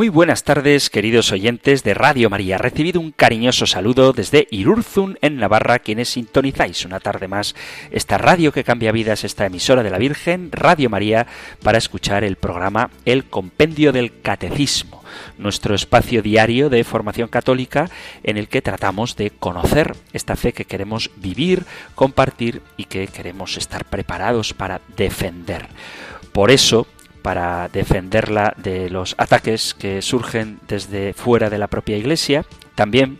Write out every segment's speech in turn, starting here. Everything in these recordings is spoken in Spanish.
Muy buenas tardes, queridos oyentes de Radio María. Recibido un cariñoso saludo desde Irurzun, en Navarra, quienes sintonizáis una tarde más esta radio que cambia vidas, esta emisora de la Virgen, Radio María, para escuchar el programa El Compendio del Catecismo, nuestro espacio diario de formación católica en el que tratamos de conocer esta fe que queremos vivir, compartir y que queremos estar preparados para defender. Por eso, para defenderla de los ataques que surgen desde fuera de la propia Iglesia, también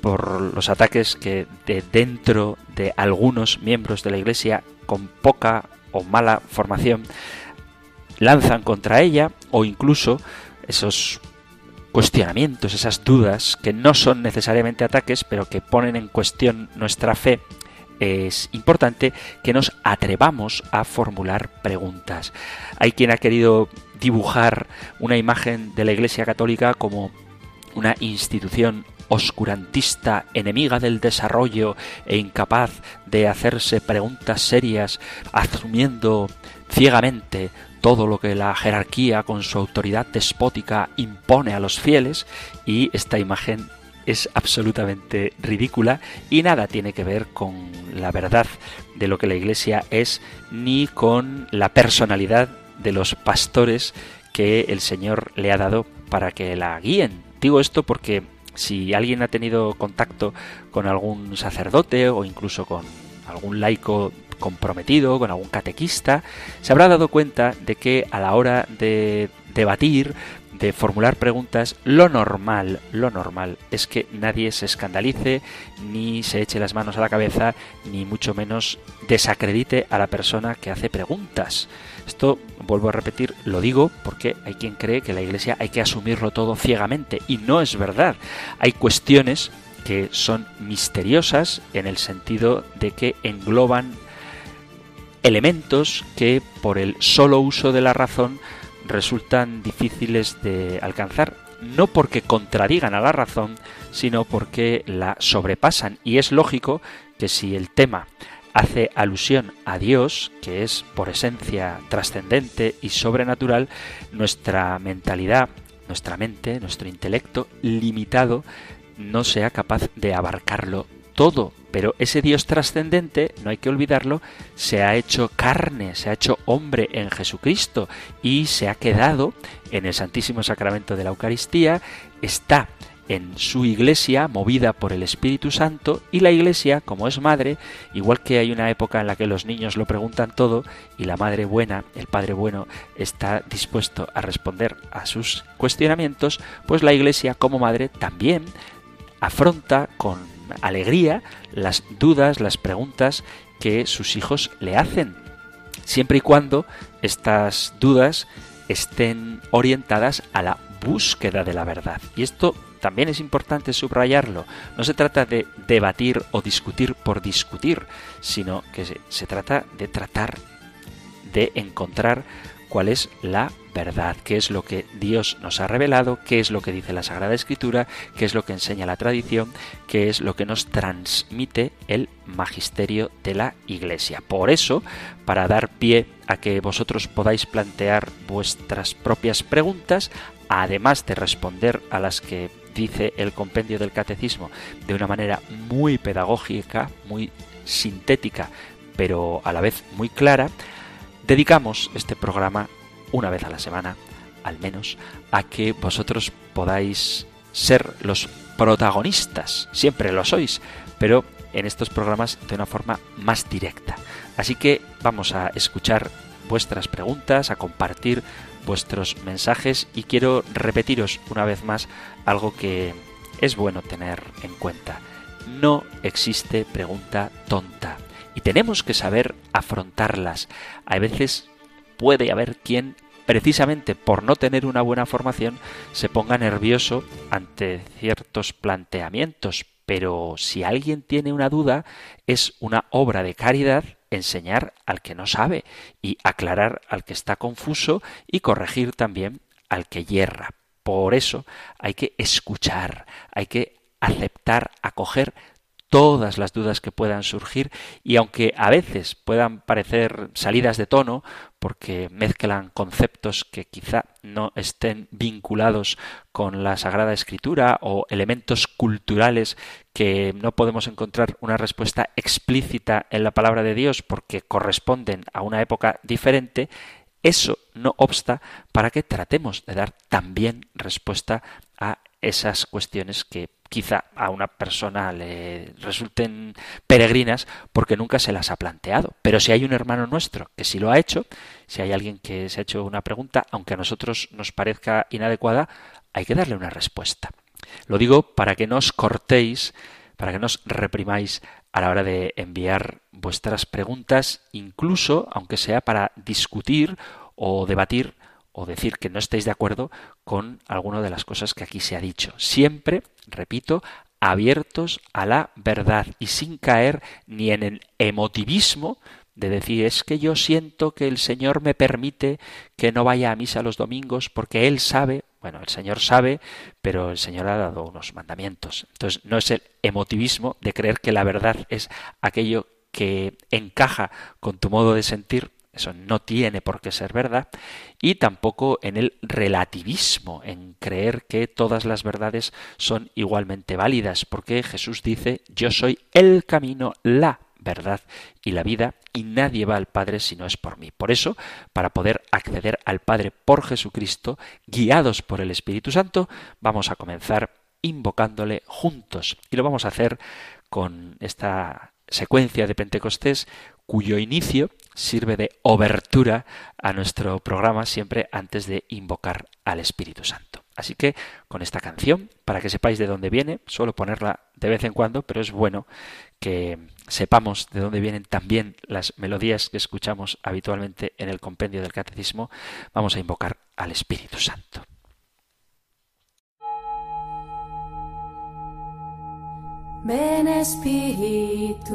por los ataques que de dentro de algunos miembros de la Iglesia con poca o mala formación lanzan contra ella o incluso esos cuestionamientos, esas dudas que no son necesariamente ataques, pero que ponen en cuestión nuestra fe es importante que nos atrevamos a formular preguntas. Hay quien ha querido dibujar una imagen de la Iglesia Católica como una institución oscurantista, enemiga del desarrollo e incapaz de hacerse preguntas serias, asumiendo ciegamente todo lo que la jerarquía con su autoridad despótica impone a los fieles y esta imagen es absolutamente ridícula y nada tiene que ver con la verdad de lo que la Iglesia es ni con la personalidad de los pastores que el Señor le ha dado para que la guíen. Digo esto porque si alguien ha tenido contacto con algún sacerdote o incluso con algún laico comprometido, con algún catequista, se habrá dado cuenta de que a la hora de debatir, de formular preguntas, lo normal, lo normal es que nadie se escandalice, ni se eche las manos a la cabeza, ni mucho menos desacredite a la persona que hace preguntas. Esto, vuelvo a repetir, lo digo porque hay quien cree que la Iglesia hay que asumirlo todo ciegamente, y no es verdad. Hay cuestiones que son misteriosas en el sentido de que engloban elementos que por el solo uso de la razón resultan difíciles de alcanzar, no porque contradigan a la razón, sino porque la sobrepasan. Y es lógico que si el tema hace alusión a Dios, que es por esencia trascendente y sobrenatural, nuestra mentalidad, nuestra mente, nuestro intelecto limitado, no sea capaz de abarcarlo todo, pero ese Dios trascendente, no hay que olvidarlo, se ha hecho carne, se ha hecho hombre en Jesucristo y se ha quedado en el Santísimo Sacramento de la Eucaristía, está en su iglesia movida por el Espíritu Santo y la iglesia, como es madre, igual que hay una época en la que los niños lo preguntan todo y la madre buena, el padre bueno, está dispuesto a responder a sus cuestionamientos, pues la iglesia como madre también afronta con alegría las dudas, las preguntas que sus hijos le hacen, siempre y cuando estas dudas estén orientadas a la búsqueda de la verdad. Y esto también es importante subrayarlo. No se trata de debatir o discutir por discutir, sino que se, trata de tratar de encontrar cuál es la verdad, qué es lo que Dios nos ha revelado, qué es lo que dice la Sagrada Escritura, qué es lo que enseña la tradición, qué es lo que nos transmite el magisterio de la Iglesia. Por eso, para dar pie a que vosotros podáis plantear vuestras propias preguntas, además de responder a las que dice el compendio del catecismo de una manera muy pedagógica, muy sintética, pero a la vez muy clara, dedicamos este programa una vez a la semana, al menos, a que vosotros podáis ser los protagonistas. Siempre lo sois, pero en estos programas de una forma más directa. Así que vamos a escuchar vuestras preguntas, a compartir vuestros mensajes y quiero repetiros una vez más algo que es bueno tener en cuenta. No existe pregunta tonta y tenemos que saber afrontarlas. A veces puede haber quien precisamente por no tener una buena formación se ponga nervioso ante ciertos planteamientos, pero si alguien tiene una duda, es una obra de caridad enseñar al que no sabe y aclarar al que está confuso y corregir también al que yerra. Por eso hay que escuchar, hay que aceptar, acoger todas las dudas que puedan surgir y aunque a veces puedan parecer salidas de tono porque mezclan conceptos que quizá no estén vinculados con la Sagrada Escritura o elementos culturales que no podemos encontrar una respuesta explícita en la palabra de Dios porque corresponden a una época diferente, eso no obsta para que tratemos de dar también respuesta a esas cuestiones que quizá a una persona le resulten peregrinas porque nunca se las ha planteado. Pero si hay un hermano nuestro que sí lo ha hecho, si hay alguien que se ha hecho una pregunta, aunque a nosotros nos parezca inadecuada, hay que darle una respuesta. Lo digo para que no os cortéis, para que no os reprimáis a la hora de enviar vuestras preguntas, incluso aunque sea para discutir o debatir o decir que no estéis de acuerdo con alguna de las cosas que aquí se ha dicho. Siempre, repito, abiertos a la verdad y sin caer ni en el emotivismo de decir es que yo siento que el Señor me permite que no vaya a misa los domingos porque Él sabe, bueno, el Señor sabe, pero el Señor ha dado unos mandamientos. Entonces no es el emotivismo de creer que la verdad es aquello que encaja con tu modo de sentir, eso no tiene por qué ser verdad, y tampoco en el relativismo, en creer que todas las verdades son igualmente válidas, porque Jesús dice, yo soy el camino, la verdad y la vida, y nadie va al Padre si no es por mí. Por eso, para poder acceder al Padre por Jesucristo, guiados por el Espíritu Santo, vamos a comenzar invocándole juntos. Y lo vamos a hacer con esta secuencia de Pentecostés cuyo inicio sirve de obertura a nuestro programa siempre antes de invocar al Espíritu Santo. Así que con esta canción, para que sepáis de dónde viene, suelo ponerla de vez en cuando, pero es bueno que sepamos de dónde vienen también las melodías que escuchamos habitualmente en el compendio del catecismo, vamos a invocar al Espíritu Santo. Ven Espíritu,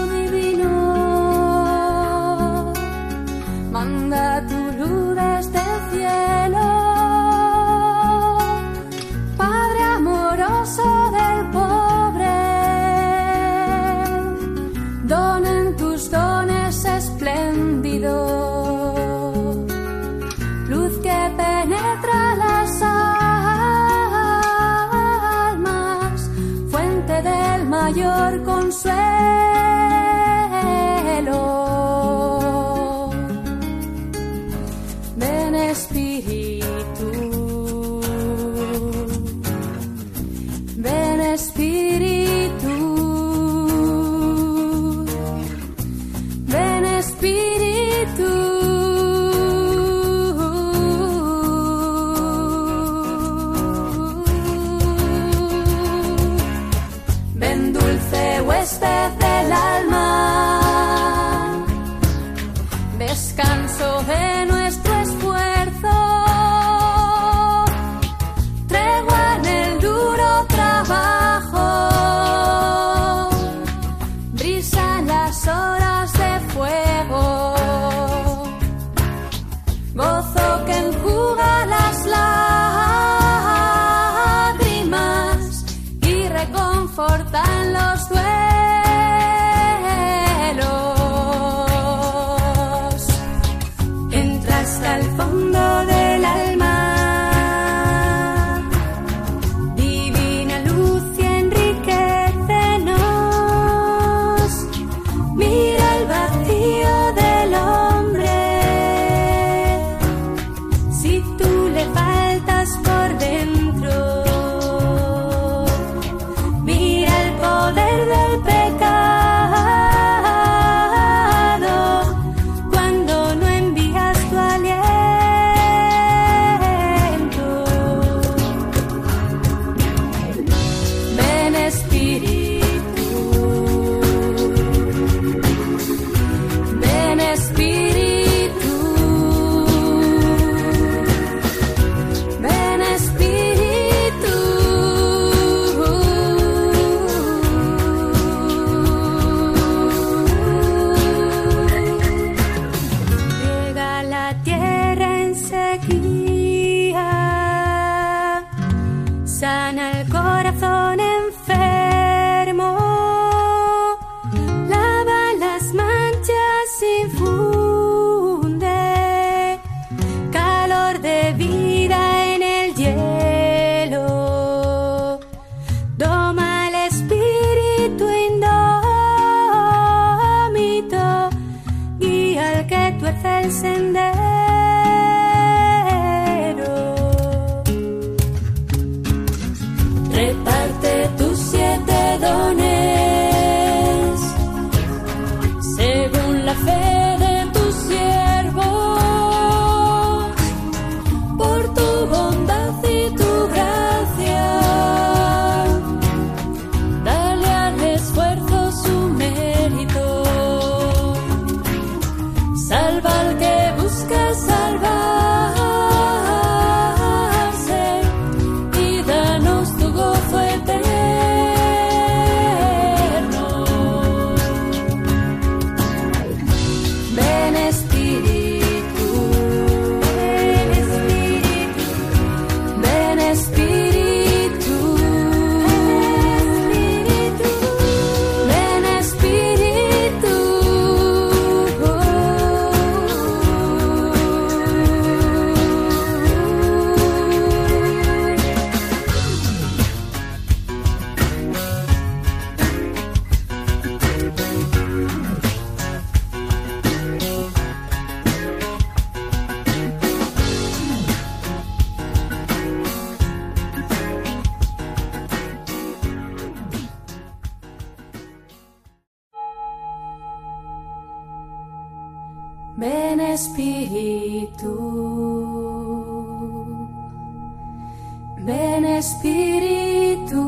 ven Espíritu,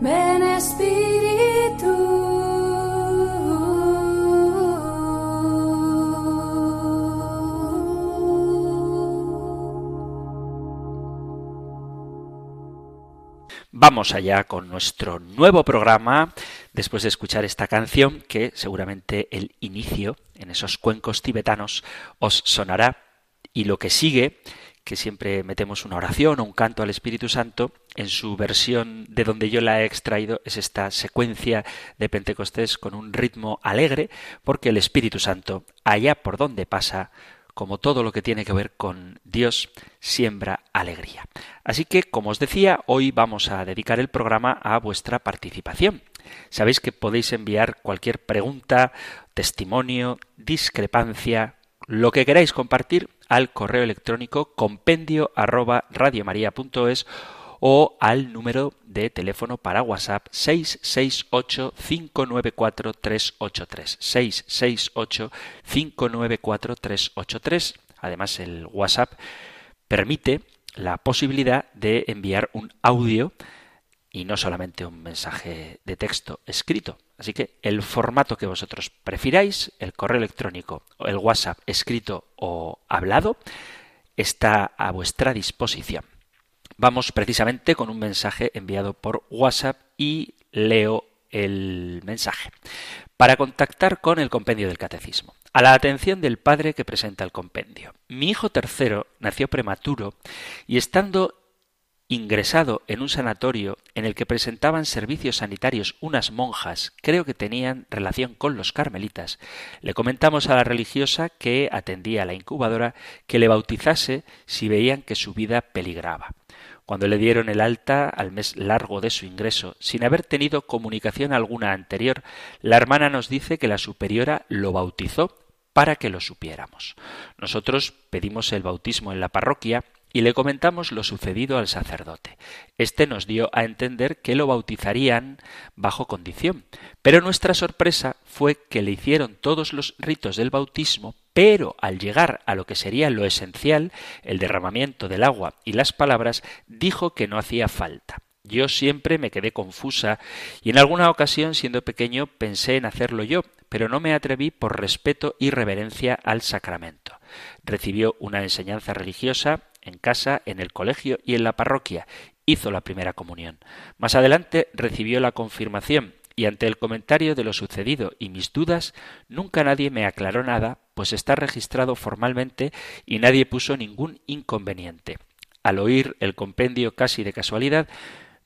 ven Espíritu. Vamos allá con nuestro nuevo programa, después de escuchar esta canción que seguramente el inicio en esos cuencos tibetanos os sonará y lo que sigue, que siempre metemos una oración o un canto al Espíritu Santo, en su versión de donde yo la he extraído es esta secuencia de Pentecostés con un ritmo alegre, porque el Espíritu Santo, allá por donde pasa, como todo lo que tiene que ver con Dios, siembra alegría. Así que, como os decía, hoy vamos a dedicar el programa a vuestra participación. Sabéis que podéis enviar cualquier pregunta, testimonio, discrepancia, lo que queráis compartir al correo electrónico compendio arroba radiomaria.es o al número de teléfono para WhatsApp 668-594-383. 668-594-383. Además, el WhatsApp permite la posibilidad de enviar un audio y no solamente un mensaje de texto escrito. Así que el formato que vosotros prefiráis, el correo electrónico, el WhatsApp escrito o hablado, está a vuestra disposición. Vamos precisamente con un mensaje enviado por WhatsApp y leo el mensaje. Para contactar con el compendio del catecismo. A la atención del padre que presenta el compendio. Mi hijo tercero nació prematuro y estando ingresado en un sanatorio en el que presentaban servicios sanitarios unas monjas, creo que tenían relación con los carmelitas, le comentamos a la religiosa que atendía a la incubadora que le bautizase si veían que su vida peligraba. Cuando le dieron el alta al mes largo de su ingreso, sin haber tenido comunicación alguna anterior, la hermana nos dice que la superiora lo bautizó para que lo supiéramos. Nosotros pedimos el bautismo en la parroquia y le comentamos lo sucedido al sacerdote. Este nos dio a entender que lo bautizarían bajo condición, pero nuestra sorpresa fue que le hicieron todos los ritos del bautismo, pero al llegar a lo que sería lo esencial, el derramamiento del agua y las palabras, dijo que no hacía falta. Yo siempre me quedé confusa y en alguna ocasión, siendo pequeño, pensé en hacerlo yo, pero no me atreví por respeto y reverencia al sacramento. Recibió una enseñanza religiosa en casa, en el colegio y en la parroquia. Hizo la primera comunión. Más adelante recibió la confirmación y ante el comentario de lo sucedido y mis dudas, nunca nadie me aclaró nada, pues está registrado formalmente y nadie puso ningún inconveniente. Al oír el compendio casi de casualidad,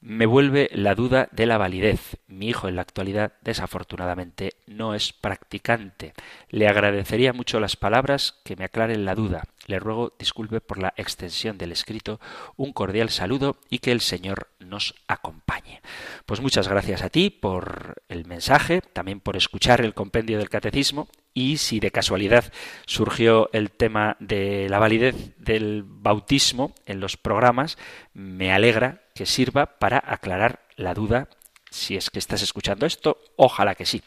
me vuelve la duda de la validez. Mi hijo en la actualidad, desafortunadamente, no es practicante. Le agradecería mucho las palabras que me aclaren la duda. Le ruego disculpe por la extensión del escrito, un cordial saludo y que el Señor nos acompañe. Pues muchas gracias a ti por el mensaje, también por escuchar el compendio del catecismo y si de casualidad surgió el tema de la validez del bautismo en los programas, me alegra que sirva para aclarar la duda si es que estás escuchando esto, ojalá que sí.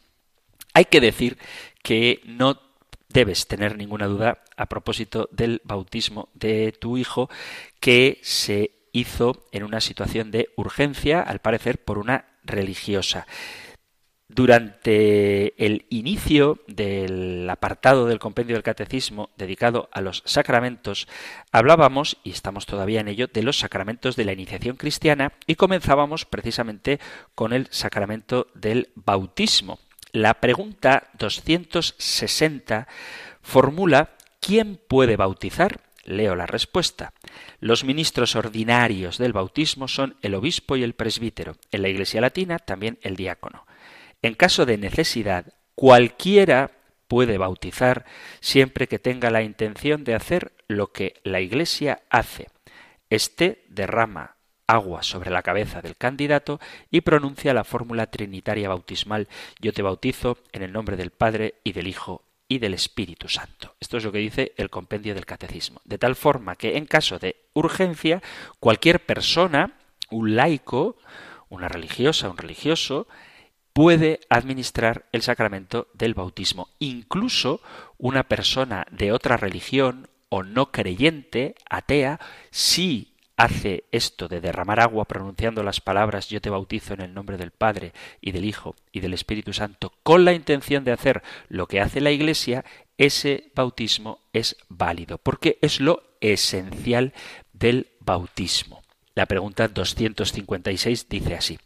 Hay que decir que no debes tener ninguna duda a propósito del bautismo de tu hijo que se hizo en una situación de urgencia, al parecer por una religiosa. Durante el inicio del apartado del compendio del catecismo dedicado a los sacramentos, hablábamos, y estamos todavía en ello, de los sacramentos de la iniciación cristiana y comenzábamos precisamente con el sacramento del bautismo. La pregunta 260 formula ¿quién puede bautizar? Leo la respuesta. Los ministros ordinarios del bautismo son el obispo y el presbítero. En la Iglesia Latina también el diácono. En caso de necesidad, cualquiera puede bautizar siempre que tenga la intención de hacer lo que la Iglesia hace. Este derrama agua sobre la cabeza del candidato y pronuncia la fórmula trinitaria bautismal Yo te bautizo en el nombre del Padre y del Hijo y del Espíritu Santo. Esto es lo que dice el compendio del Catecismo. De tal forma que en caso de urgencia, cualquier persona, un laico, una religiosa, un religioso, puede administrar el sacramento del bautismo. Incluso una persona de otra religión o no creyente, atea, sí hace esto de derramar agua pronunciando las palabras yo te bautizo en el nombre del Padre y del Hijo y del Espíritu Santo con la intención de hacer lo que hace la Iglesia, ese bautismo es válido, porque es lo esencial del bautismo. La pregunta 256 dice así.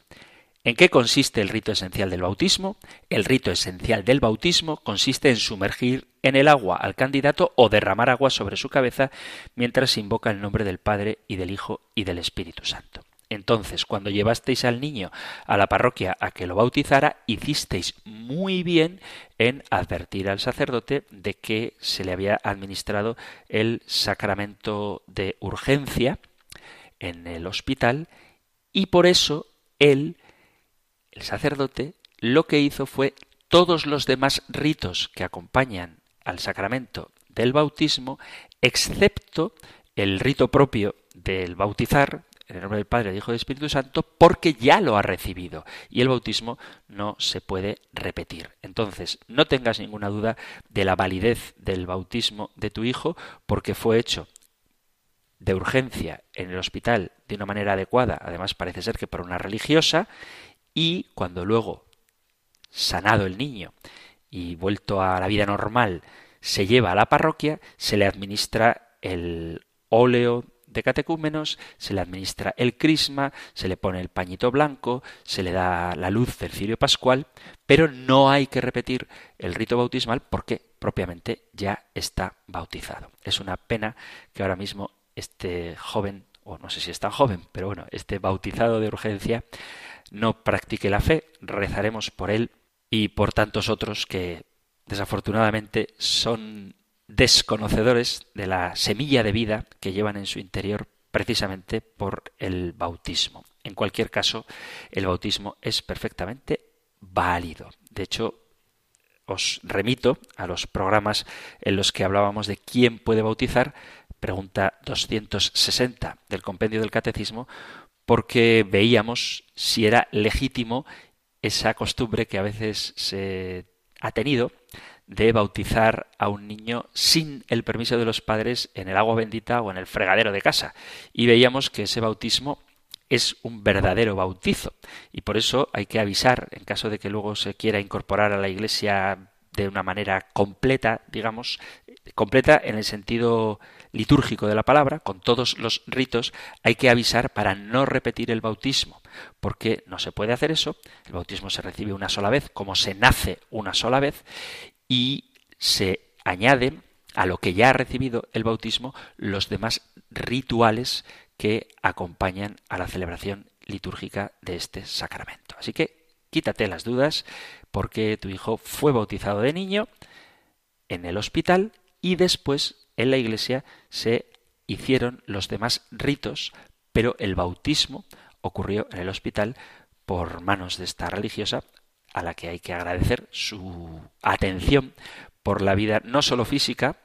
¿En qué consiste el rito esencial del bautismo? El rito esencial del bautismo consiste en sumergir en el agua al candidato o derramar agua sobre su cabeza mientras invoca el nombre del Padre y del Hijo y del Espíritu Santo. Entonces, cuando llevasteis al niño a la parroquia a que lo bautizara, hicisteis muy bien en advertir al sacerdote de que se le había administrado el sacramento de urgencia en el hospital y por eso él, el sacerdote, lo que hizo fue todos los demás ritos que acompañan al sacramento del bautismo, excepto el rito propio del bautizar, en el nombre del Padre, del Hijo y del Espíritu Santo, porque ya lo ha recibido y el bautismo no se puede repetir. Entonces, no tengas ninguna duda de la validez del bautismo de tu hijo, porque fue hecho de urgencia en el hospital de una manera adecuada, además parece ser que por una religiosa, y cuando luego, sanado el niño y vuelto a la vida normal, se lleva a la parroquia, se le administra el óleo de catecúmenos, se le administra el crisma, se le pone el pañito blanco, se le da la luz del cirio pascual, pero no hay que repetir el rito bautismal porque propiamente ya está bautizado. Es una pena que ahora mismo este joven, o no sé si es tan joven, pero bueno, este bautizado de urgencia, no practique la fe, rezaremos por él y por tantos otros que desafortunadamente son desconocedores de la semilla de vida que llevan en su interior precisamente por el bautismo. En cualquier caso, el bautismo es perfectamente válido. De hecho, os remito a los programas en los que hablábamos de quién puede bautizar, pregunta 260 del compendio del catecismo, porque veíamos si era legítimo esa costumbre que a veces se ha tenido de bautizar a un niño sin el permiso de los padres en el agua bendita o en el fregadero de casa. Y veíamos que ese bautismo es un verdadero bautizo. Y por eso hay que avisar, en caso de que luego se quiera incorporar a la Iglesia de una manera completa, digamos, completa en el sentido litúrgico de la palabra, con todos los ritos, hay que avisar para no repetir el bautismo, porque no se puede hacer eso, el bautismo se recibe una sola vez, como se nace una sola vez, y se añaden a lo que ya ha recibido el bautismo los demás rituales que acompañan a la celebración litúrgica de este sacramento. Así que quítate las dudas porque tu hijo fue bautizado de niño en el hospital y después en la iglesia se hicieron los demás ritos, pero el bautismo ocurrió en el hospital por manos de esta religiosa a la que hay que agradecer su atención por la vida no solo física,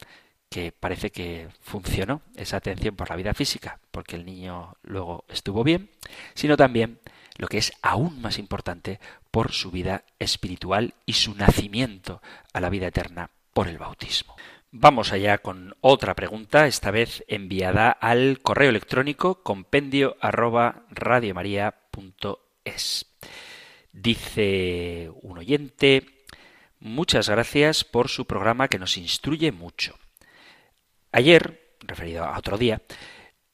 que parece que funcionó esa atención por la vida física, porque el niño luego estuvo bien, sino también lo que es aún más importante por su vida espiritual y su nacimiento a la vida eterna por el bautismo. Vamos allá con otra pregunta, esta vez enviada al correo electrónico compendio arroba Dice un oyente, muchas gracias por su programa que nos instruye mucho. Ayer, referido a otro día,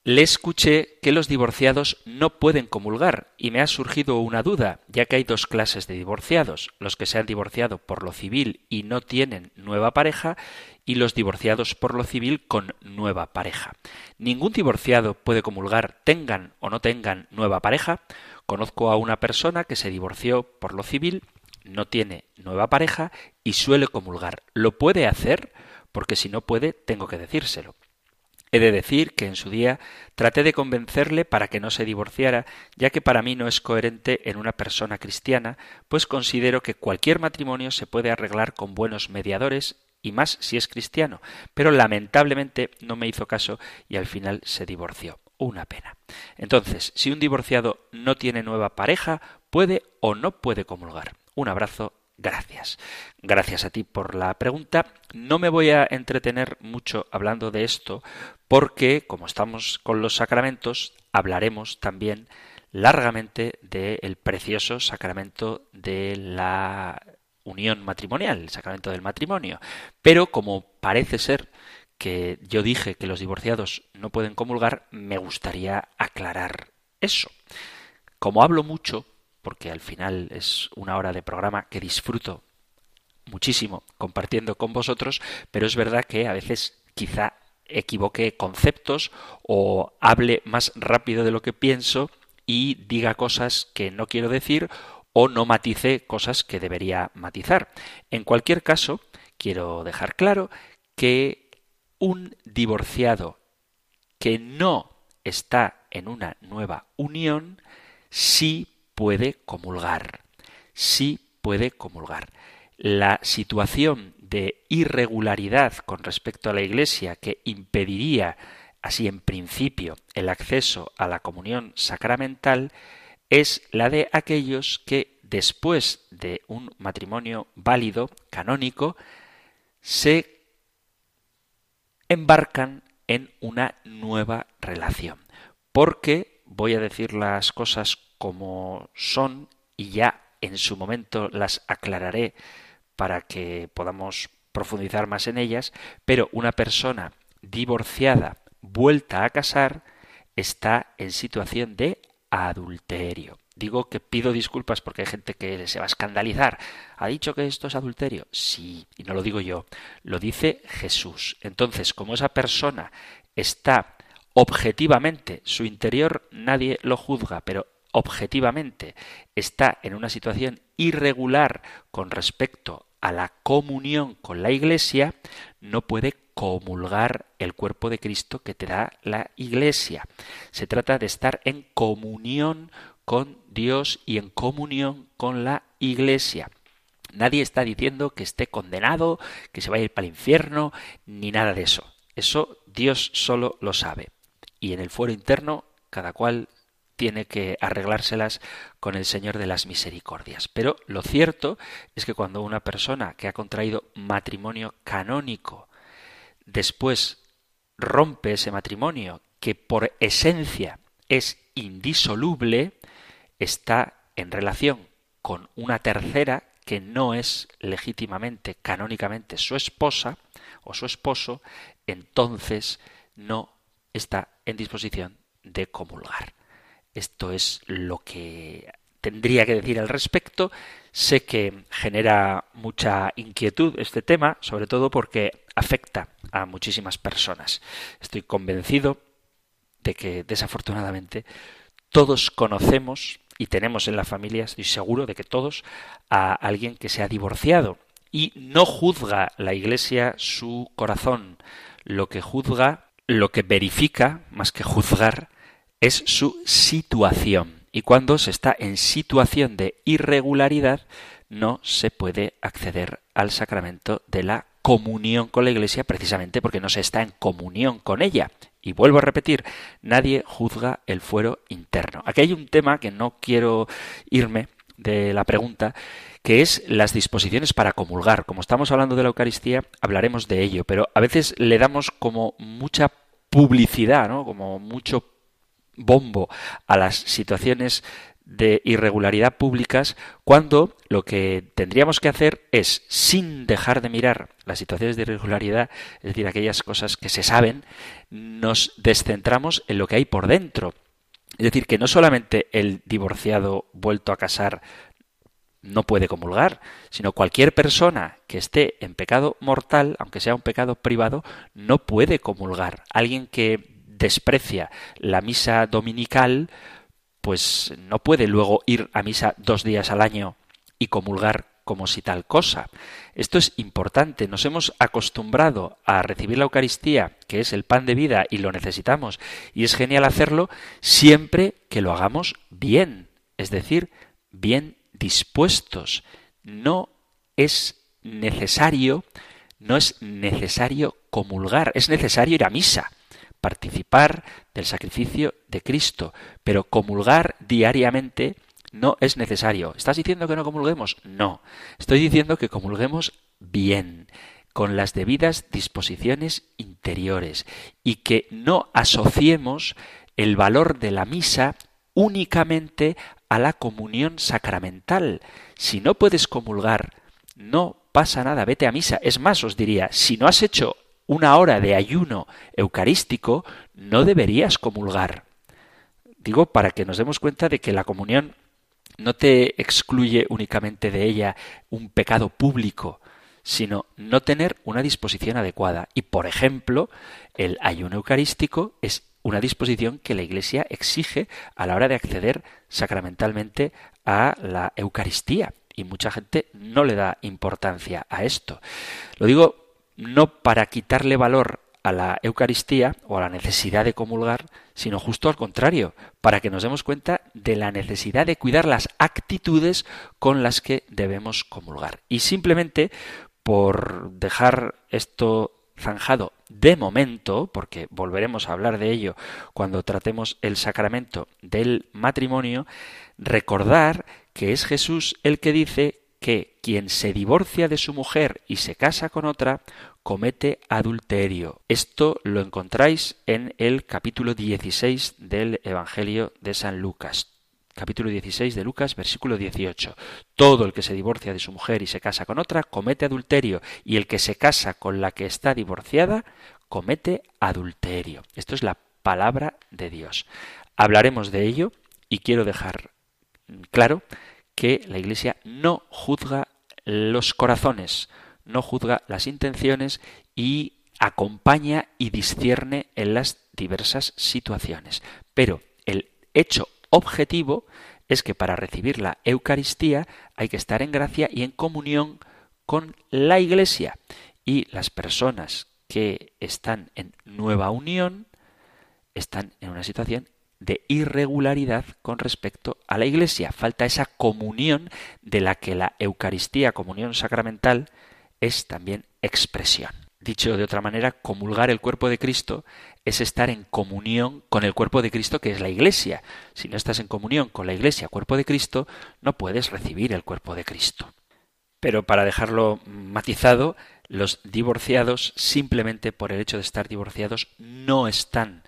le escuché que los divorciados no pueden comulgar y me ha surgido una duda, ya que hay dos clases de divorciados, los que se han divorciado por lo civil y no tienen nueva pareja y los divorciados por lo civil con nueva pareja. Ningún divorciado puede comulgar tengan o no tengan nueva pareja. Conozco a una persona que se divorció por lo civil, no tiene nueva pareja y suele comulgar. ¿Lo puede hacer? Porque si no puede, tengo que decírselo. He de decir que en su día traté de convencerle para que no se divorciara, ya que para mí no es coherente en una persona cristiana, pues considero que cualquier matrimonio se puede arreglar con buenos mediadores y más si es cristiano, pero lamentablemente no me hizo caso y al final se divorció. Una pena. Entonces, si un divorciado no tiene nueva pareja, puede o no puede comulgar. Un abrazo, gracias. Gracias a ti por la pregunta. No me voy a entretener mucho hablando de esto porque, como estamos con los sacramentos, hablaremos también largamente del precioso sacramento de la unión matrimonial, el sacramento del matrimonio. Pero como parece ser que yo dije que los divorciados no pueden comulgar, me gustaría aclarar eso. Como hablo mucho, porque al final es una hora de programa que disfruto muchísimo compartiendo con vosotros, pero es verdad que a veces quizá equivoque conceptos o hable más rápido de lo que pienso y diga cosas que no quiero decir o no matice cosas que debería matizar. En cualquier caso, quiero dejar claro que un divorciado que no está en una nueva unión sí puede comulgar. Sí puede comulgar. La situación de irregularidad con respecto a la Iglesia que impediría así en principio el acceso a la comunión sacramental es la de aquellos que después de un matrimonio válido, canónico, se embarcan en una nueva relación. Porque, voy a decir las cosas como son y ya en su momento las aclararé para que podamos profundizar más en ellas, pero una persona divorciada vuelta a casar está en situación de adulterio. Digo que pido disculpas porque hay gente que se va a escandalizar. ¿Ha dicho que esto es adulterio? Sí, y no lo digo yo, lo dice Jesús. Entonces, como esa persona está objetivamente, su interior nadie lo juzga, pero objetivamente está en una situación irregular con respecto a la comunión con la Iglesia, no puede comulgar el cuerpo de Cristo que te da la Iglesia. Se trata de estar en comunión con Dios y en comunión con la Iglesia. Nadie está diciendo que esté condenado, que se vaya a ir para el infierno, ni nada de eso. Eso Dios solo lo sabe. Y en el fuero interno, cada cual tiene que arreglárselas con el Señor de las Misericordias. Pero lo cierto es que cuando una persona que ha contraído matrimonio canónico después rompe ese matrimonio, que por esencia es indisoluble, está en relación con una tercera que no es legítimamente, canónicamente su esposa o su esposo, entonces no está en disposición de comulgar. Esto es lo que tendría que decir al respecto. Sé que genera mucha inquietud este tema, sobre todo porque afecta a muchísimas personas. Estoy convencido de que desafortunadamente todos conocemos y tenemos en la familia, estoy seguro de que todos, a alguien que se ha divorciado y no juzga la Iglesia su corazón. Lo que juzga, lo que verifica, más que juzgar, es su situación. Y cuando se está en situación de irregularidad, no se puede acceder al sacramento de la comunión con la Iglesia precisamente porque no se está en comunión con ella. Y vuelvo a repetir, nadie juzga el fuero interno. Aquí hay un tema que no quiero irme de la pregunta, que es las disposiciones para comulgar. Como estamos hablando de la Eucaristía, hablaremos de ello, pero a veces le damos como mucha publicidad, ¿no? Como mucho bombo a las situaciones de irregularidad públicas cuando lo que tendríamos que hacer es, sin dejar de mirar las situaciones de irregularidad, es decir, aquellas cosas que se saben, nos descentramos en lo que hay por dentro. Es decir, que no solamente el divorciado vuelto a casar no puede comulgar, sino cualquier persona que esté en pecado mortal, aunque sea un pecado privado, no puede comulgar. Alguien que desprecia la misa dominical, pues no puede luego ir a misa dos días al año y comulgar como si tal cosa. Esto es importante. Nos hemos acostumbrado a recibir la Eucaristía, que es el pan de vida, y lo necesitamos. Y es genial hacerlo siempre que lo hagamos bien, es decir, bien dispuestos. No es necesario, no es necesario comulgar, es necesario ir a misa participar del sacrificio de Cristo, pero comulgar diariamente No es necesario. ¿Estás diciendo que no comulguemos? No. Estoy diciendo que comulguemos bien, con las debidas disposiciones interiores y que no asociemos el valor de la misa únicamente a la comunión sacramental. Si no puedes comulgar, no pasa nada, vete a misa. Es más, os diría, si no has hecho una hora de ayuno eucarístico, no deberías comulgar. Digo para que nos demos cuenta de que la comunión no te excluye únicamente de ella un pecado público, sino no tener una disposición adecuada. Y, por ejemplo, el ayuno eucarístico es una disposición que la Iglesia exige a la hora de acceder sacramentalmente a la Eucaristía. Y mucha gente no le da importancia a esto. Lo digo no para quitarle valor a la Eucaristía o a la necesidad de comulgar, sino justo al contrario, para que nos demos cuenta de la necesidad de cuidar las actitudes con las que debemos comulgar. Y simplemente por dejar esto zanjado de momento, porque volveremos a hablar de ello cuando tratemos el sacramento del matrimonio, recordar que es Jesús el que dice que quien se divorcia de su mujer y se casa con otra, comete adulterio. Esto lo encontráis en el capítulo 16 del Evangelio de San Lucas. Capítulo 16 de Lucas, versículo 18. Todo el que se divorcia de su mujer y se casa con otra, comete adulterio, y el que se casa con la que está divorciada, comete adulterio. Esto es la palabra de Dios. Hablaremos de ello y quiero dejar claro que la Iglesia no juzga los corazones, no juzga las intenciones y acompaña y discierne en las diversas situaciones. Pero el hecho objetivo es que para recibir la Eucaristía hay que estar en gracia y en comunión con la Iglesia. Y las personas que están en nueva unión están en una situación de irregularidad con respecto a la Iglesia. Falta esa comunión de la que la Eucaristía, comunión sacramental, es también expresión. Dicho de otra manera, comulgar el cuerpo de Cristo es estar en comunión con el cuerpo de Cristo que es la Iglesia. Si no estás en comunión con la Iglesia, cuerpo de Cristo, no puedes recibir el cuerpo de Cristo. Pero para dejarlo matizado, los divorciados, simplemente por el hecho de estar divorciados, no están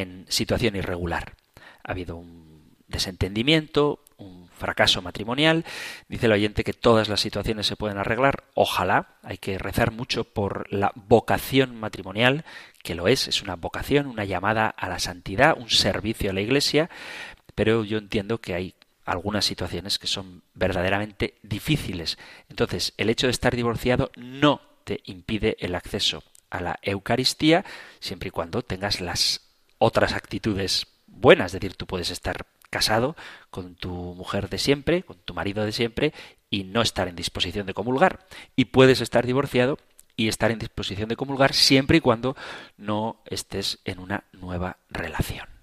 en situación irregular. Ha habido un desentendimiento, un fracaso matrimonial. Dice el oyente que todas las situaciones se pueden arreglar. Ojalá. Hay que rezar mucho por la vocación matrimonial, que lo es, es una vocación, una llamada a la santidad, un servicio a la Iglesia. Pero yo entiendo que hay algunas situaciones que son verdaderamente difíciles. Entonces, el hecho de estar divorciado no te impide el acceso a la Eucaristía, siempre y cuando tengas las otras actitudes buenas. Es decir, tú puedes estar casado con tu mujer de siempre, con tu marido de siempre, y no estar en disposición de comulgar. Y puedes estar divorciado y estar en disposición de comulgar siempre y cuando no estés en una nueva relación.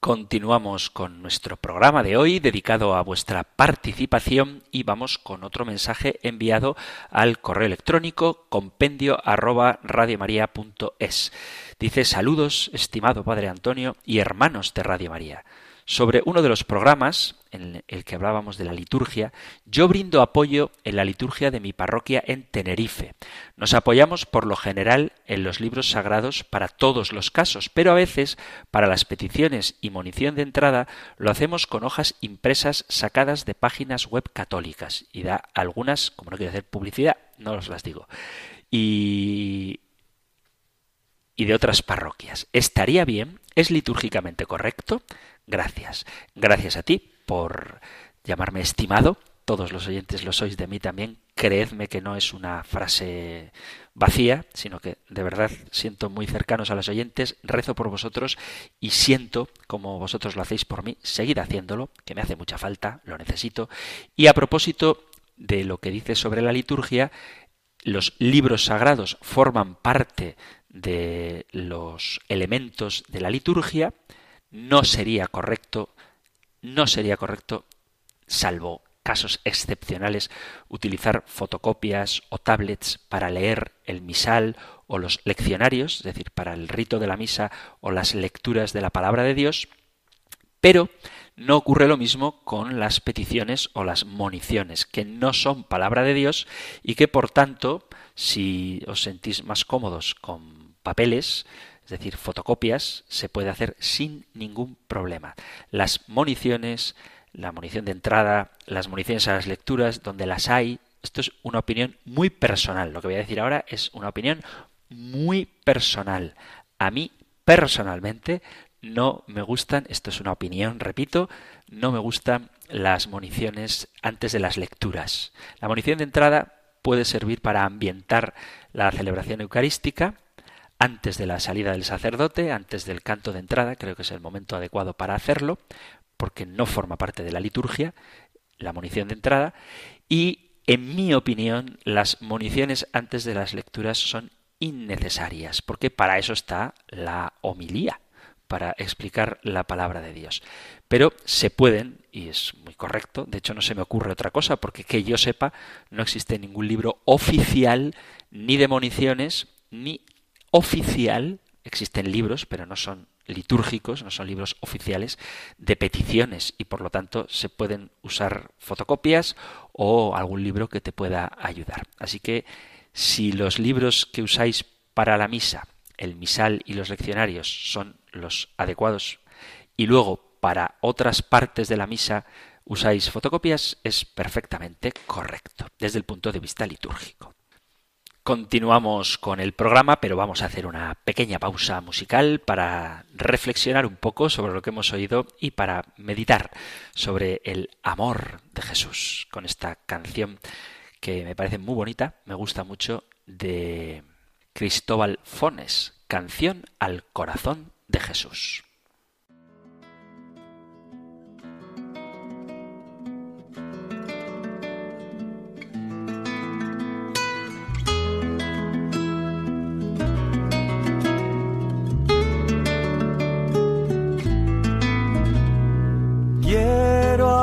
Continuamos con nuestro programa de hoy dedicado a vuestra participación y vamos con otro mensaje enviado al correo electrónico compendio arroba Dice saludos, estimado Padre Antonio y hermanos de Radio María. Sobre uno de los programas en el que hablábamos de la liturgia, yo brindo apoyo en la liturgia de mi parroquia en Tenerife. Nos apoyamos por lo general en los libros sagrados para todos los casos, pero a veces para las peticiones y munición de entrada lo hacemos con hojas impresas sacadas de páginas web católicas y da algunas, como no quiero hacer publicidad, no os las digo. Y y de otras parroquias. ¿Estaría bien? ¿Es litúrgicamente correcto? Gracias. Gracias a ti por llamarme estimado. Todos los oyentes lo sois de mí también. Creedme que no es una frase vacía, sino que de verdad siento muy cercanos a los oyentes, rezo por vosotros y siento como vosotros lo hacéis por mí. Seguid haciéndolo, que me hace mucha falta, lo necesito. Y a propósito de lo que dice sobre la liturgia, los libros sagrados forman parte de los elementos de la liturgia, no sería correcto, no sería correcto, salvo casos excepcionales, utilizar fotocopias o tablets para leer el misal o los leccionarios, es decir, para el rito de la misa o las lecturas de la palabra de Dios, pero No ocurre lo mismo con las peticiones o las moniciones, que no son palabra de Dios y que por tanto, si os sentís más cómodos con papeles, es decir, fotocopias, se puede hacer sin ningún problema. Las moniciones, la munición de entrada, las municiones a las lecturas, donde las hay, esto es una opinión muy personal. Lo que voy a decir ahora es una opinión muy personal. A mí, personalmente, no me gustan, esto es una opinión, repito, no me gustan las municiones antes de las lecturas. La munición de entrada puede servir para ambientar la celebración eucarística antes de la salida del sacerdote, antes del canto de entrada, creo que es el momento adecuado para hacerlo, porque no forma parte de la liturgia, la munición de entrada, y en mi opinión las municiones antes de las lecturas son innecesarias, porque para eso está la homilía para explicar la palabra de Dios. Pero se pueden, y es muy correcto, de hecho no se me ocurre otra cosa, porque que yo sepa, no existe ningún libro oficial ni de municiones, ni oficial, existen libros, pero no son litúrgicos, no son libros oficiales de peticiones y por lo tanto se pueden usar fotocopias o algún libro que te pueda ayudar. Así que si los libros que usáis para la misa, el misal y los leccionarios son los adecuados y luego para otras partes de la misa usáis fotocopias, es perfectamente correcto desde el punto de vista litúrgico. Continuamos con el programa, pero vamos a hacer una pequeña pausa musical para reflexionar un poco sobre lo que hemos oído y para meditar sobre el amor de Jesús con esta canción que me parece muy bonita, me gusta mucho, de Cristóbal Fones, Canción al Corazón de Jesús.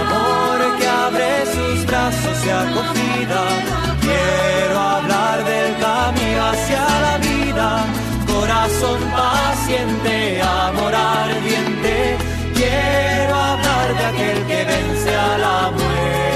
amor que abre sus brazos de acogida. Quiero hablar del camino hacia la vida, corazón paciente, amor ardiente. Quiero hablar de aquel que vence a la muerte.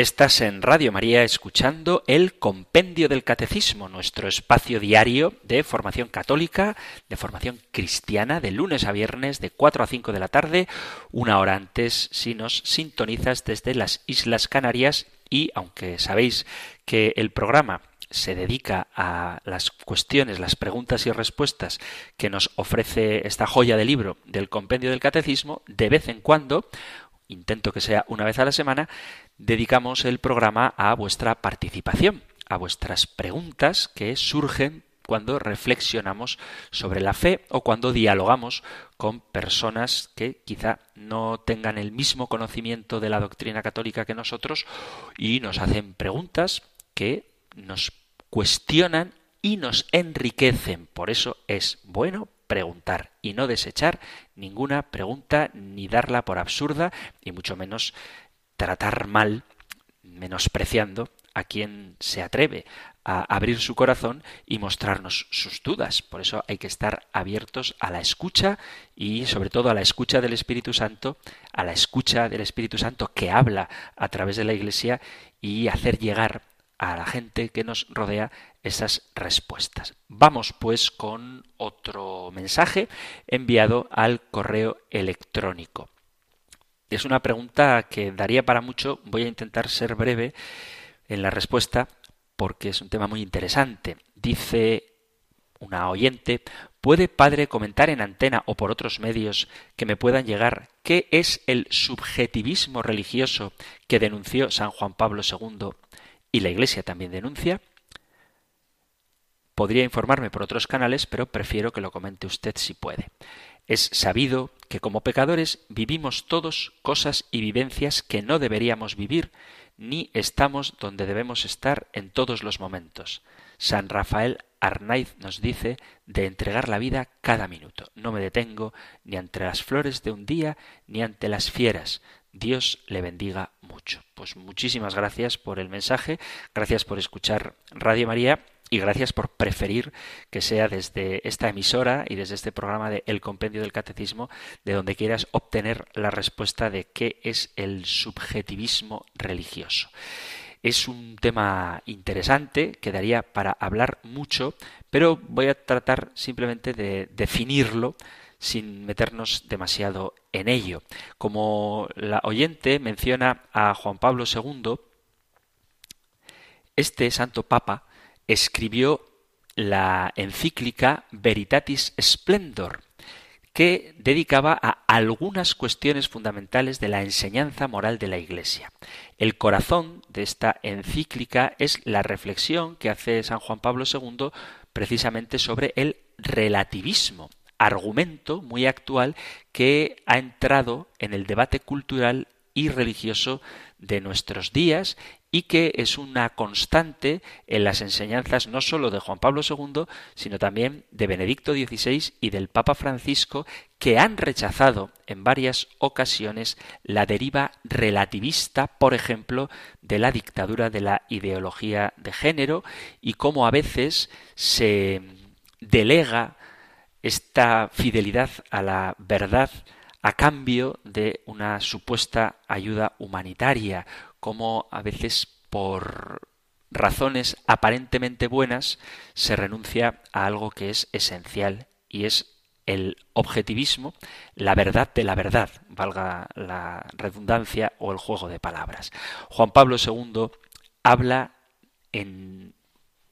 Estás en Radio María escuchando el Compendio del Catecismo, nuestro espacio diario de formación católica, de formación cristiana, de lunes a viernes, de 4 a 5 de la tarde, una hora antes si nos sintonizas desde las Islas Canarias. Y, aunque sabéis que el programa se dedica a las cuestiones, las preguntas y respuestas que nos ofrece esta joya de libro del Compendio del Catecismo, de vez en cuando intento que sea una vez a la semana, dedicamos el programa a vuestra participación, a vuestras preguntas que surgen cuando reflexionamos sobre la fe o cuando dialogamos con personas que quizá no tengan el mismo conocimiento de la doctrina católica que nosotros y nos hacen preguntas que nos cuestionan y nos enriquecen. Por eso es bueno preguntar y no desechar ninguna pregunta ni darla por absurda y mucho menos tratar mal, menospreciando a quien se atreve a abrir su corazón y mostrarnos sus dudas. Por eso hay que estar abiertos a la escucha y sobre todo a la escucha del Espíritu Santo, a la escucha del Espíritu Santo que habla a través de la Iglesia y hacer llegar a la gente que nos rodea esas respuestas. Vamos pues con otro mensaje enviado al correo electrónico. Es una pregunta que daría para mucho, voy a intentar ser breve en la respuesta porque es un tema muy interesante. Dice una oyente, ¿puede padre comentar en antena o por otros medios que me puedan llegar qué es el subjetivismo religioso que denunció San Juan Pablo II y la Iglesia también denuncia. Podría informarme por otros canales, pero prefiero que lo comente usted si puede. Es sabido que como pecadores vivimos todos cosas y vivencias que no deberíamos vivir, ni estamos donde debemos estar en todos los momentos. San Rafael Arnaiz nos dice de entregar la vida cada minuto. No me detengo ni ante las flores de un día, ni ante las fieras. Dios le bendiga mucho. Pues muchísimas gracias por el mensaje, gracias por escuchar Radio María y gracias por preferir que sea desde esta emisora y desde este programa de El Compendio del Catecismo, de donde quieras obtener la respuesta de qué es el subjetivismo religioso. Es un tema interesante, quedaría para hablar mucho, pero voy a tratar simplemente de definirlo sin meternos demasiado en ello. Como la oyente menciona a Juan Pablo II, este santo papa escribió la encíclica Veritatis Splendor, que dedicaba a algunas cuestiones fundamentales de la enseñanza moral de la Iglesia. El corazón de esta encíclica es la reflexión que hace San Juan Pablo II precisamente sobre el relativismo, argumento muy actual que ha entrado en el debate cultural y religioso de nuestros días y que es una constante en las enseñanzas no sólo de Juan Pablo II, sino también de Benedicto XVI y del Papa Francisco, que han rechazado en varias ocasiones la deriva relativista, por ejemplo, de la dictadura de la ideología de género y cómo a veces se delega esta fidelidad a la verdad a cambio de una supuesta ayuda humanitaria, como a veces por razones aparentemente buenas se renuncia a algo que es esencial y es el objetivismo, la verdad de la verdad, valga la redundancia o el juego de palabras. Juan Pablo II habla en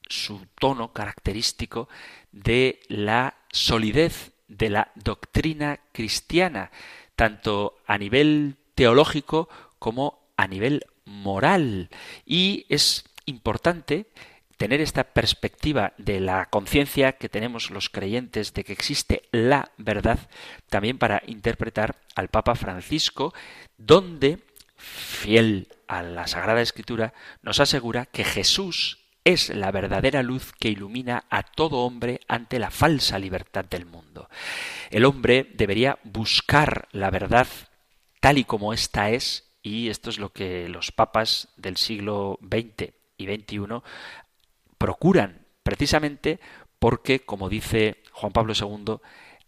su tono característico de la solidez de la doctrina cristiana, tanto a nivel teológico como a nivel moral. Y es importante tener esta perspectiva de la conciencia que tenemos los creyentes de que existe la verdad, también para interpretar al Papa Francisco, donde, fiel a la Sagrada Escritura, nos asegura que Jesús es la verdadera luz que ilumina a todo hombre ante la falsa libertad del mundo. El hombre debería buscar la verdad tal y como ésta es, y esto es lo que los papas del siglo XX y XXI procuran, precisamente porque, como dice Juan Pablo II,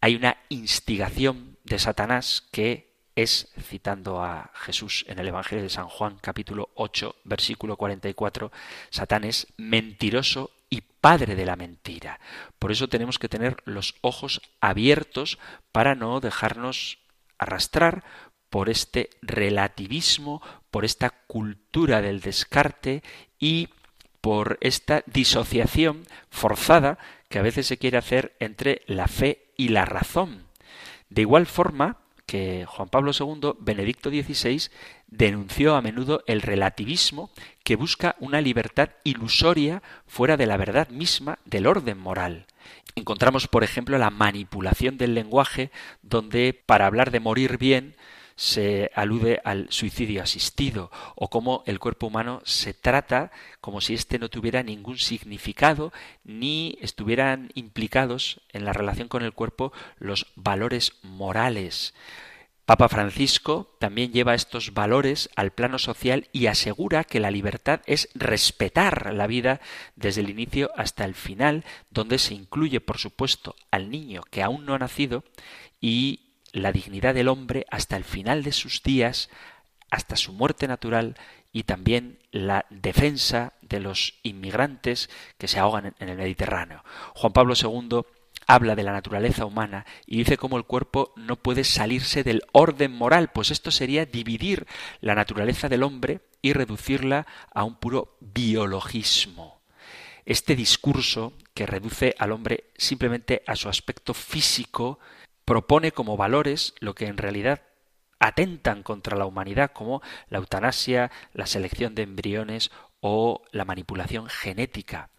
hay una instigación de Satanás que es, citando a Jesús en el Evangelio de San Juan capítulo 8 versículo 44, Satán es mentiroso y padre de la mentira. Por eso tenemos que tener los ojos abiertos para no dejarnos arrastrar por este relativismo, por esta cultura del descarte y por esta disociación forzada que a veces se quiere hacer entre la fe y la razón. De igual forma que Juan Pablo II, Benedicto XVI, denunció a menudo el relativismo que busca una libertad ilusoria fuera de la verdad misma del orden moral. Encontramos, por ejemplo, la manipulación del lenguaje, donde para hablar de morir bien se alude al suicidio asistido o cómo el cuerpo humano se trata como si éste no tuviera ningún significado ni estuvieran implicados en la relación con el cuerpo los valores morales. Papa Francisco también lleva estos valores al plano social y asegura que la libertad es respetar la vida desde el inicio hasta el final, donde se incluye, por supuesto, al niño que aún no ha nacido y la dignidad del hombre hasta el final de sus días, hasta su muerte natural y también la defensa de los inmigrantes que se ahogan en el Mediterráneo. Juan Pablo II habla de la naturaleza humana y dice cómo el cuerpo no puede salirse del orden moral, pues esto sería dividir la naturaleza del hombre y reducirla a un puro biologismo. Este discurso que reduce al hombre simplemente a su aspecto físico propone como valores lo que en realidad atentan contra la humanidad como la eutanasia, la selección de embriones o la manipulación genética.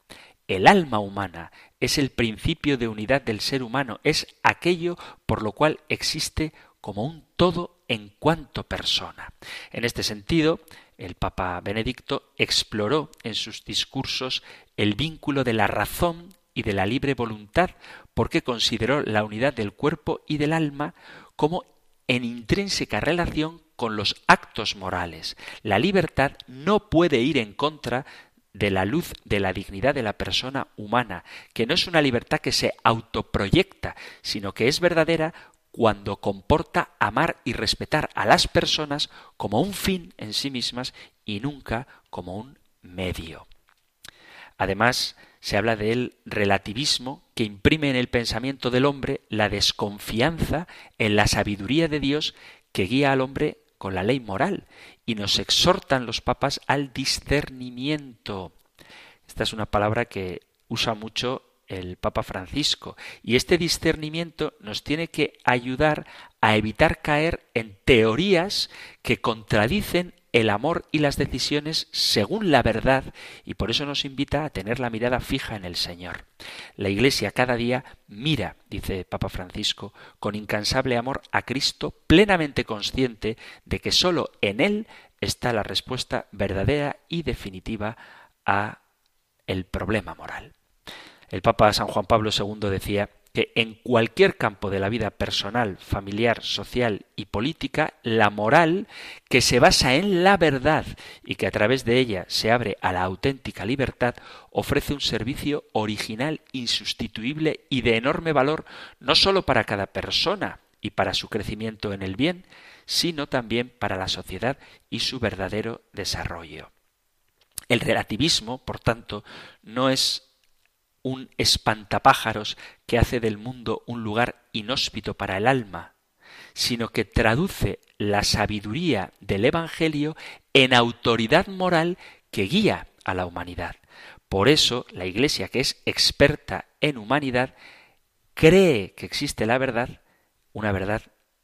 El alma humana es el principio de unidad del ser humano, es aquello por lo cual existe como un todo en cuanto persona. En este sentido, el Papa Benedicto exploró en sus discursos el vínculo de la razón y de la libre voluntad, porque consideró la unidad del cuerpo y del alma como en intrínseca relación con los actos morales. La libertad no puede ir en contra de la luz de la dignidad de la persona humana, que no es una libertad que se autoproyecta, sino que es verdadera cuando comporta amar y respetar a las personas como un fin en sí mismas y nunca como un medio. Además, se habla del relativismo que imprime en el pensamiento del hombre la desconfianza en la sabiduría de Dios que guía al hombre con la ley moral y nos exhortan los papas al discernimiento. Esta es una palabra que usa mucho el Papa Francisco y este discernimiento nos tiene que ayudar a evitar caer en teorías que contradicen el amor y las decisiones según la verdad y por eso nos invita a tener la mirada fija en el Señor. La Iglesia cada día mira, dice Papa Francisco, con incansable amor a Cristo, plenamente consciente de que sólo en Él está la respuesta verdadera y definitiva a el problema moral. El Papa San Juan Pablo II decía que en cualquier campo de la vida personal, familiar, social y política, la moral, que se basa en la verdad y que a través de ella se abre a la auténtica libertad, ofrece un servicio original, insustituible y de enorme valor, no sólo para cada persona y para su crecimiento en el bien, sino también para la sociedad y su verdadero desarrollo. El relativismo, por tanto, no es un espantapájaros que hace del mundo un lugar inhóspito para el alma, sino que traduce la sabiduría del Evangelio en autoridad moral que guía a la humanidad. Por eso la Iglesia, que es experta en humanidad, cree que existe la verdad, una verdad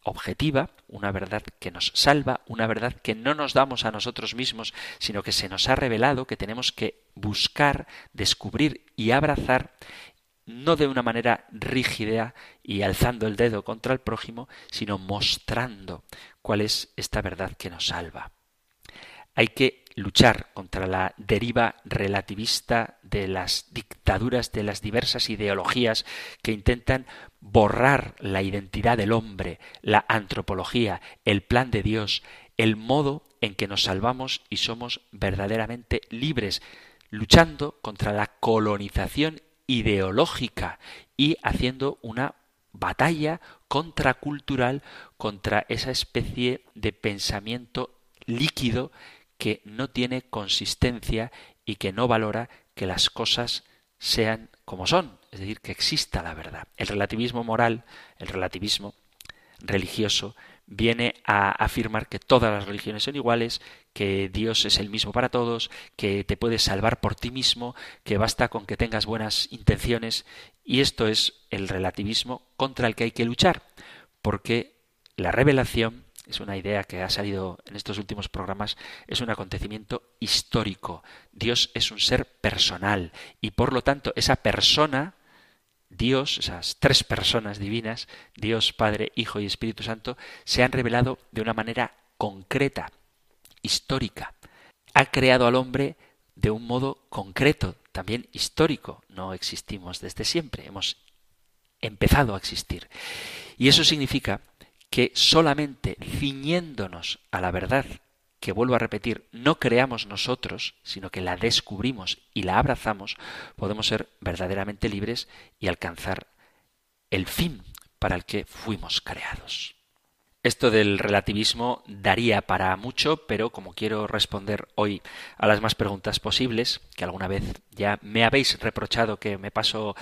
objetiva, una verdad que nos salva, una verdad que no nos damos a nosotros mismos, sino que se nos ha revelado, que tenemos que buscar, descubrir y abrazar, no de una manera rígida y alzando el dedo contra el prójimo, sino mostrando cuál es esta verdad que nos salva. Hay que luchar contra la deriva relativista de las dictaduras de las diversas ideologías que intentan borrar la identidad del hombre, la antropología, el plan de Dios, el modo en que nos salvamos y somos verdaderamente libres, luchando contra la colonización ideológica y haciendo una batalla contracultural contra esa especie de pensamiento líquido que no tiene consistencia y que no valora que las cosas sean como son, es decir, que exista la verdad. El relativismo moral, el relativismo religioso, viene a afirmar que todas las religiones son iguales, que Dios es el mismo para todos, que te puedes salvar por ti mismo, que basta con que tengas buenas intenciones, y esto es el relativismo contra el que hay que luchar, porque la revelación es una idea que ha salido en estos últimos programas, es un acontecimiento histórico. Dios es un ser personal y por lo tanto esa persona, Dios, esas tres personas divinas, Dios, Padre, Hijo y Espíritu Santo, se han revelado de una manera concreta, histórica. Ha creado al hombre de un modo concreto, también histórico. No existimos desde siempre, hemos empezado a existir. Y eso significa que solamente ciñéndonos a la verdad, que vuelvo a repetir, no creamos nosotros, sino que la descubrimos y la abrazamos, podemos ser verdaderamente libres y alcanzar el fin para el que fuimos creados. Esto del relativismo daría para mucho, pero como quiero responder hoy a las más preguntas posibles, que alguna vez ya me habéis reprochado que me paso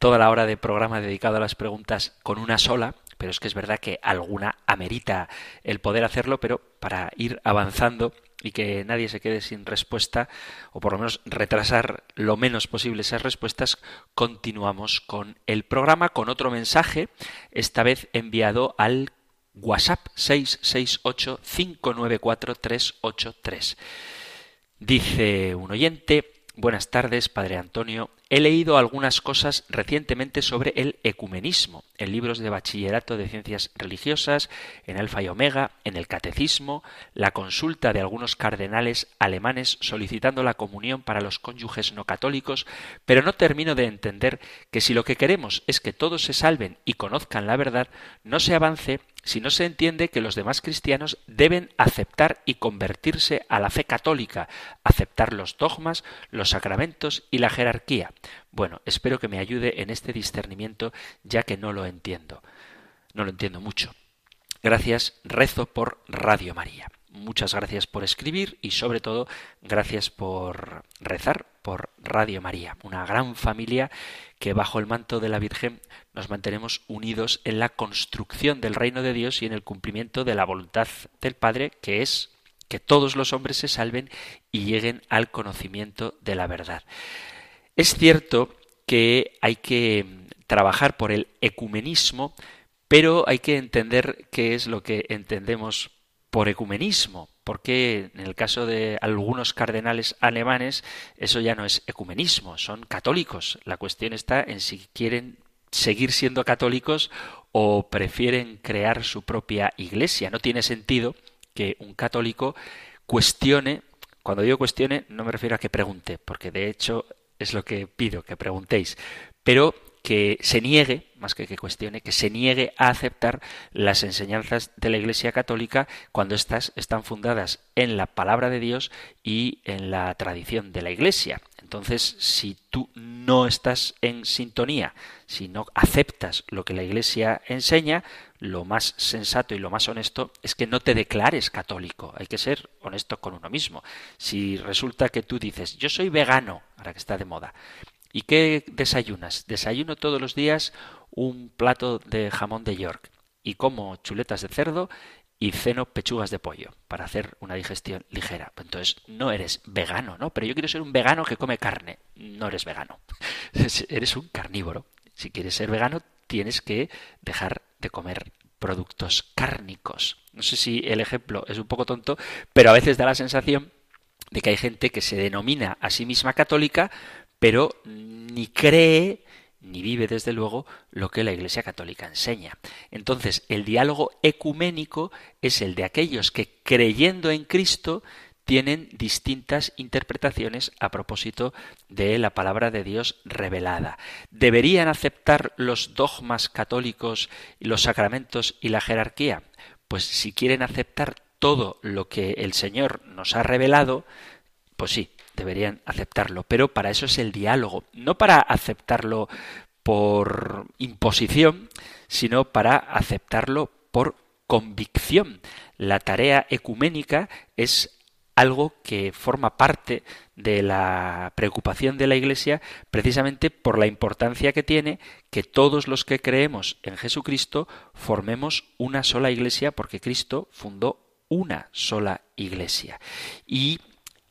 toda la hora de programa dedicado a las preguntas con una sola, pero es que es verdad que alguna amerita el poder hacerlo, pero para ir avanzando y que nadie se quede sin respuesta, o por lo menos retrasar lo menos posible esas respuestas, continuamos con el programa, con otro mensaje, esta vez enviado al WhatsApp 668-594-383. Dice un oyente, buenas tardes, Padre Antonio, He leído algunas cosas recientemente sobre el ecumenismo, en libros de bachillerato de ciencias religiosas, en Alfa y Omega, en el Catecismo, la consulta de algunos cardenales alemanes solicitando la comunión para los cónyuges no católicos, pero no termino de entender que si lo que queremos es que todos se salven y conozcan la verdad, no se avance si no se entiende que los demás cristianos deben aceptar y convertirse a la fe católica, aceptar los dogmas, los sacramentos y la jerarquía. Bueno, espero que me ayude en este discernimiento ya que no lo entiendo. No lo entiendo mucho. Gracias, rezo por Radio María. Muchas gracias por escribir y sobre todo gracias por rezar por Radio María, una gran familia que bajo el manto de la Virgen nos mantenemos unidos en la construcción del reino de Dios y en el cumplimiento de la voluntad del Padre, que es que todos los hombres se salven y lleguen al conocimiento de la verdad. Es cierto que hay que trabajar por el ecumenismo, pero hay que entender qué es lo que entendemos por ecumenismo, porque en el caso de algunos cardenales alemanes eso ya no es ecumenismo, son católicos. La cuestión está en si quieren seguir siendo católicos o prefieren crear su propia iglesia. No tiene sentido que un católico cuestione, cuando digo cuestione no me refiero a que pregunte, porque de hecho es lo que pido que preguntéis, pero que se niegue, más que que cuestione, que se niegue a aceptar las enseñanzas de la Iglesia Católica cuando éstas están fundadas en la palabra de Dios y en la tradición de la Iglesia. Entonces, si tú no estás en sintonía, si no aceptas lo que la Iglesia enseña, lo más sensato y lo más honesto es que no te declares católico. Hay que ser honesto con uno mismo. Si resulta que tú dices, yo soy vegano, ahora que está de moda, ¿y qué desayunas? Desayuno todos los días un plato de jamón de York y como chuletas de cerdo y ceno pechugas de pollo para hacer una digestión ligera. Entonces no eres vegano, ¿no? Pero yo quiero ser un vegano que come carne. No eres vegano. eres un carnívoro. Si quieres ser vegano, tienes que dejar de comer productos cárnicos. No sé si el ejemplo es un poco tonto, pero a veces da la sensación de que hay gente que se denomina a sí misma católica, pero ni cree ni vive desde luego lo que la Iglesia Católica enseña. Entonces, el diálogo ecuménico es el de aquellos que creyendo en Cristo tienen distintas interpretaciones a propósito de la palabra de Dios revelada. ¿Deberían aceptar los dogmas católicos, los sacramentos y la jerarquía? Pues si quieren aceptar todo lo que el Señor nos ha revelado, pues sí, deberían aceptarlo. Pero para eso es el diálogo, no para aceptarlo por imposición, sino para aceptarlo por convicción. La tarea ecuménica es algo que forma parte de la preocupación de la Iglesia precisamente por la importancia que tiene que todos los que creemos en Jesucristo formemos una sola Iglesia porque Cristo fundó una sola Iglesia. Y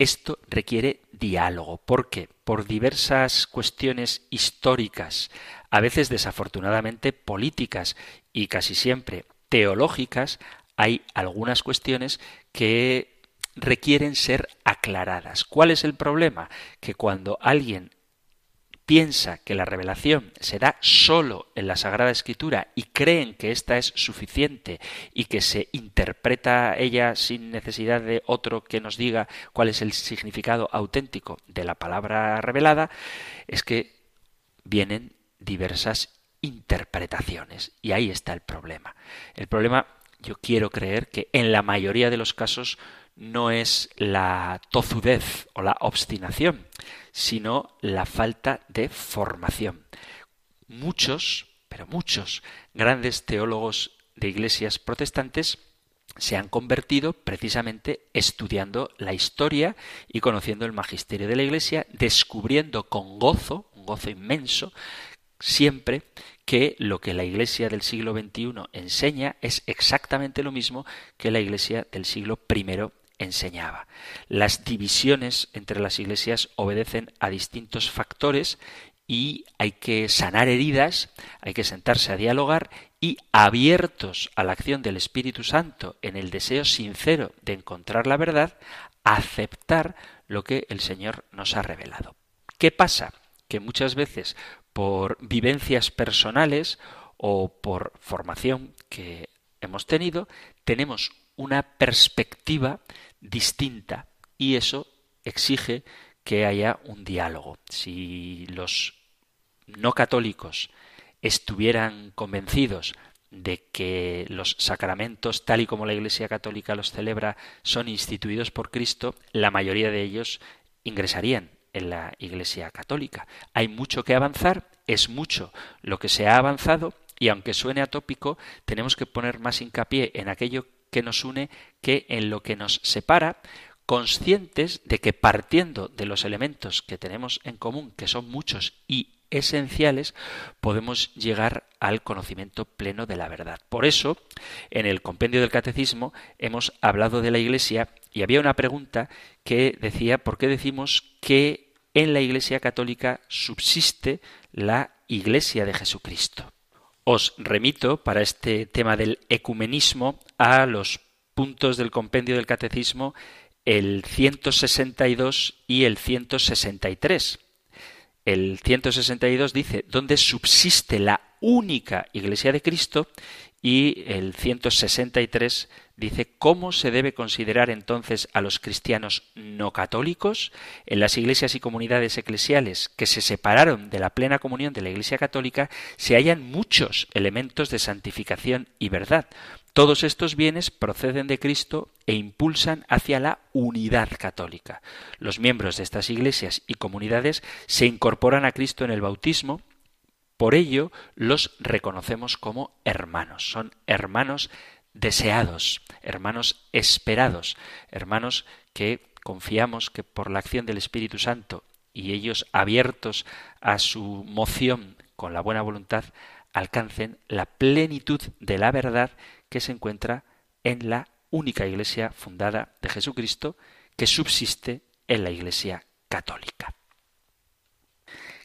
esto requiere diálogo. ¿Por qué? Por diversas cuestiones históricas, a veces desafortunadamente políticas y casi siempre teológicas, hay algunas cuestiones que requieren ser aclaradas. ¿Cuál es el problema? Que cuando alguien piensa que la revelación se da solo en la Sagrada Escritura y creen que ésta es suficiente y que se interpreta ella sin necesidad de otro que nos diga cuál es el significado auténtico de la palabra revelada, es que vienen diversas interpretaciones. Y ahí está el problema. El problema, yo quiero creer que en la mayoría de los casos no es la tozudez o la obstinación, sino la falta de formación. Muchos, pero muchos grandes teólogos de iglesias protestantes se han convertido precisamente estudiando la historia y conociendo el magisterio de la Iglesia, descubriendo con gozo, un gozo inmenso, siempre que lo que la Iglesia del siglo XXI enseña es exactamente lo mismo que la Iglesia del siglo I enseñaba. Las divisiones entre las iglesias obedecen a distintos factores y hay que sanar heridas, hay que sentarse a dialogar y abiertos a la acción del Espíritu Santo en el deseo sincero de encontrar la verdad, aceptar lo que el Señor nos ha revelado. ¿Qué pasa? Que muchas veces por vivencias personales o por formación que hemos tenido, tenemos una perspectiva distinta y eso exige que haya un diálogo. Si los no católicos estuvieran convencidos de que los sacramentos, tal y como la Iglesia Católica los celebra, son instituidos por Cristo, la mayoría de ellos ingresarían en la Iglesia Católica. Hay mucho que avanzar, es mucho lo que se ha avanzado, y aunque suene atópico, tenemos que poner más hincapié en aquello que nos une que en lo que nos separa, conscientes de que partiendo de los elementos que tenemos en común, que son muchos y esenciales, podemos llegar al conocimiento pleno de la verdad. Por eso, en el compendio del catecismo hemos hablado de la Iglesia y había una pregunta que decía ¿por qué decimos que en la Iglesia católica subsiste la Iglesia de Jesucristo? Os remito para este tema del ecumenismo a los puntos del compendio del catecismo el 162 y el 163. El 162 dice, donde subsiste la única Iglesia de Cristo y el 163 dice cómo se debe considerar entonces a los cristianos no católicos en las iglesias y comunidades eclesiales que se separaron de la plena comunión de la Iglesia católica se hallan muchos elementos de santificación y verdad. Todos estos bienes proceden de Cristo e impulsan hacia la unidad católica. Los miembros de estas iglesias y comunidades se incorporan a Cristo en el bautismo por ello los reconocemos como hermanos. Son hermanos deseados, hermanos esperados, hermanos que confiamos que por la acción del Espíritu Santo y ellos abiertos a su moción con la buena voluntad, alcancen la plenitud de la verdad que se encuentra en la única Iglesia fundada de Jesucristo que subsiste en la Iglesia católica.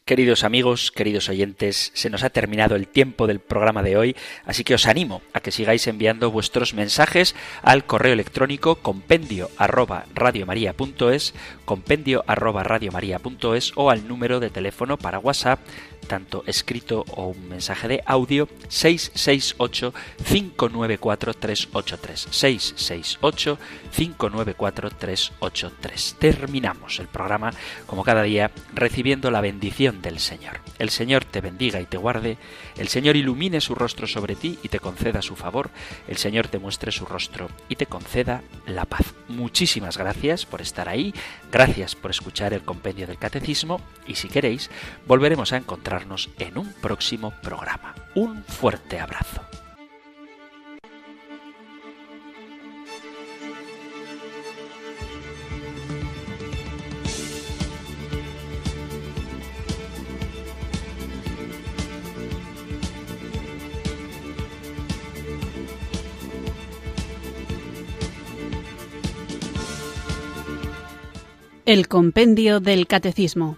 Queridos amigos, queridos oyentes, se nos ha terminado el tiempo del programa de hoy, así que os animo a que sigáis enviando vuestros mensajes al correo electrónico compendio arroba radiomaria.es, compendio arroba o al número de teléfono para WhatsApp tanto escrito o un mensaje de audio 668 594 383 668 594 383. Terminamos el programa como cada día recibiendo la bendición del Señor. El Señor te bendiga y te guarde, el Señor ilumine su rostro sobre ti y te conceda su favor, el Señor te muestre su rostro y te conceda la paz. Muchísimas gracias por estar ahí, gracias por escuchar el compendio del catecismo y si queréis volveremos a encontrar en un próximo programa. Un fuerte abrazo. El Compendio del Catecismo